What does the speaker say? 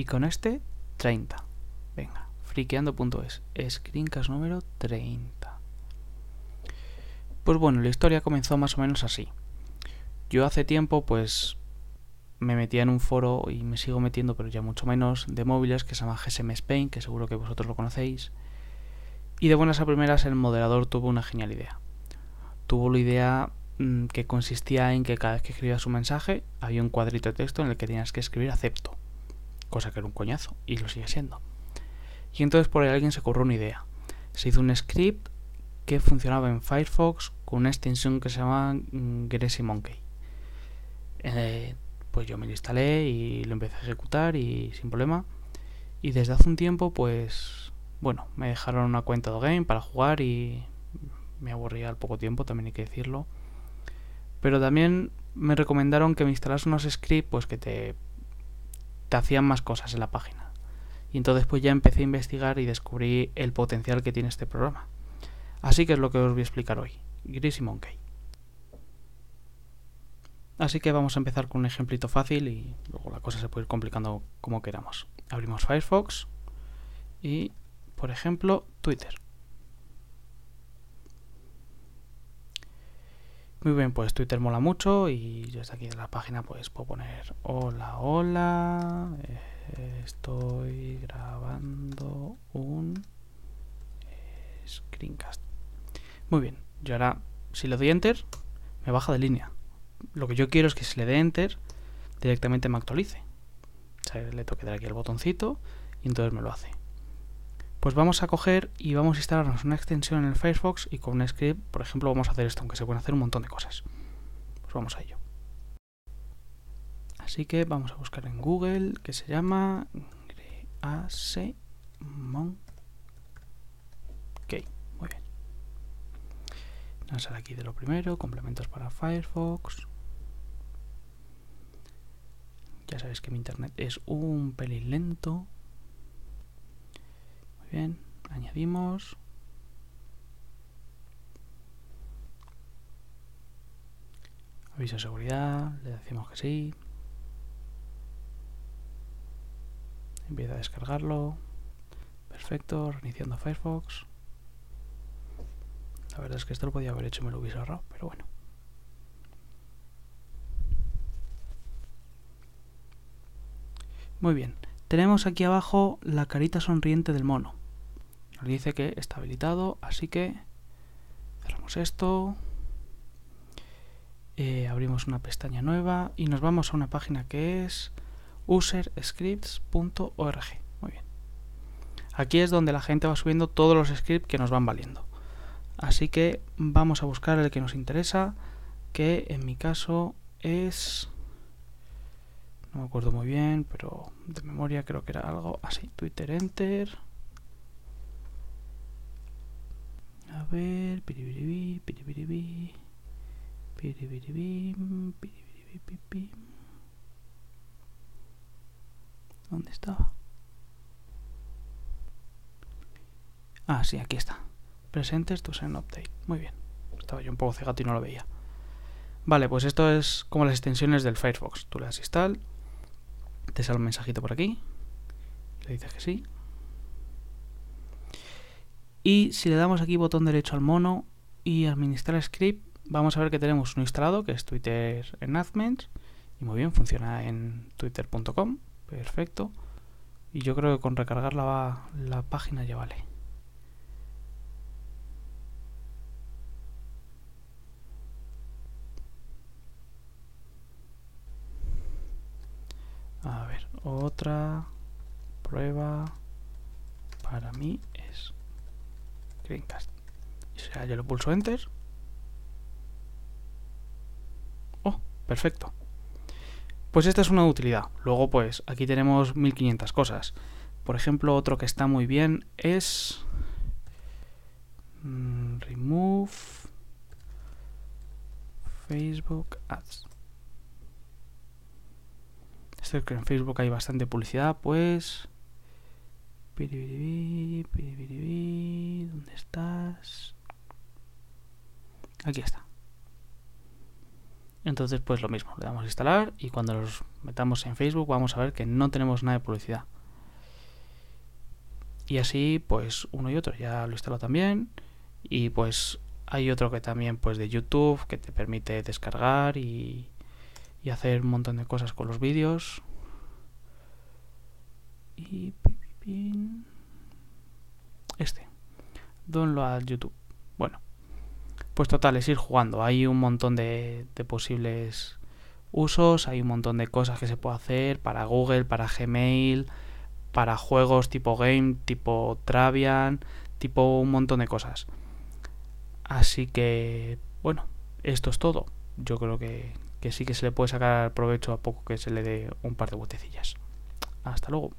Y con este, 30. Venga, friqueando.es. Screencast número 30. Pues bueno, la historia comenzó más o menos así. Yo hace tiempo, pues, me metía en un foro y me sigo metiendo, pero ya mucho menos, de móviles que se llama GSM Spain, que seguro que vosotros lo conocéis. Y de buenas a primeras el moderador tuvo una genial idea. Tuvo la idea mm, que consistía en que cada vez que escribías un mensaje había un cuadrito de texto en el que tenías que escribir acepto, cosa que era un coñazo, y lo sigue siendo. Y entonces por ahí alguien se ocurrió una idea. Se hizo un script que funcionaba en Firefox con una extensión que se llama mm, Greasy Monkey. Eh, pues yo me lo instalé y lo empecé a ejecutar y sin problema. Y desde hace un tiempo pues bueno, me dejaron una cuenta de game para jugar y me aburría al poco tiempo, también hay que decirlo. Pero también me recomendaron que me instalase unos scripts pues que te, te hacían más cosas en la página. Y entonces pues ya empecé a investigar y descubrí el potencial que tiene este programa. Así que es lo que os voy a explicar hoy. Greasy Monkey. Así que vamos a empezar con un ejemplito fácil y luego la cosa se puede ir complicando como queramos. Abrimos Firefox y por ejemplo, Twitter. Muy bien, pues Twitter mola mucho y desde aquí en la página pues puedo poner hola, hola, eh, estoy grabando un screencast. Muy bien, yo ahora si le doy enter me baja de línea. Lo que yo quiero es que si le dé enter directamente me actualice. O sea, le toque dar aquí el botoncito y entonces me lo hace pues vamos a coger y vamos a instalarnos una extensión en el Firefox y con un script, por ejemplo, vamos a hacer esto, aunque se pueden hacer un montón de cosas. Pues vamos a ello. Así que vamos a buscar en Google que se llama Greasemon. Ok, muy bien. Vamos a aquí de lo primero, complementos para Firefox. Ya sabéis que mi internet es un pelín lento, Bien, añadimos. Aviso de seguridad, le decimos que sí. Empieza a descargarlo. Perfecto, reiniciando Firefox. La verdad es que esto lo podía haber hecho y me lo hubiese ahorrado, pero bueno. Muy bien, tenemos aquí abajo la carita sonriente del mono nos dice que está habilitado, así que cerramos esto, eh, abrimos una pestaña nueva y nos vamos a una página que es userscripts.org. Muy bien. Aquí es donde la gente va subiendo todos los scripts que nos van valiendo. Así que vamos a buscar el que nos interesa, que en mi caso es... No me acuerdo muy bien, pero de memoria creo que era algo así. Twitter Enter. A ver, piribiribi, piribiribi, piribiribi, piribiribi, ¿Dónde estaba? Ah, sí, aquí está. Presentes to send update. Muy bien. Estaba yo un poco cegato y no lo veía. Vale, pues esto es como las extensiones del Firefox. Tú le das install, te sale un mensajito por aquí, le dices que sí, y si le damos aquí botón derecho al mono y administrar script, vamos a ver que tenemos uno instalado, que es Twitter Enhancements. Y muy bien, funciona en twitter.com. Perfecto. Y yo creo que con recargar la, la página ya vale. A ver, otra prueba para mí es o sea, yo lo pulso Enter. Oh, perfecto. Pues esta es una utilidad. Luego, pues aquí tenemos 1500 cosas. Por ejemplo, otro que está muy bien es mm, remove Facebook ads. Esto que en Facebook hay bastante publicidad, pues ¿Dónde estás? Aquí está. Entonces, pues lo mismo, le damos a instalar y cuando los metamos en Facebook vamos a ver que no tenemos nada de publicidad. Y así, pues uno y otro, ya lo instalo también. Y pues hay otro que también, pues de YouTube, que te permite descargar y, hacer un montón de cosas con los vídeos. Y este. Download YouTube. Bueno. Pues total, es ir jugando. Hay un montón de, posibles usos, hay un montón de cosas que se puede hacer para Google, para Gmail, para juegos tipo Game, tipo Travian, tipo un montón de cosas. Así que, bueno, esto es todo. Yo creo que, que sí que se le puede sacar provecho a poco que se le dé un par de botecillas. Hasta luego.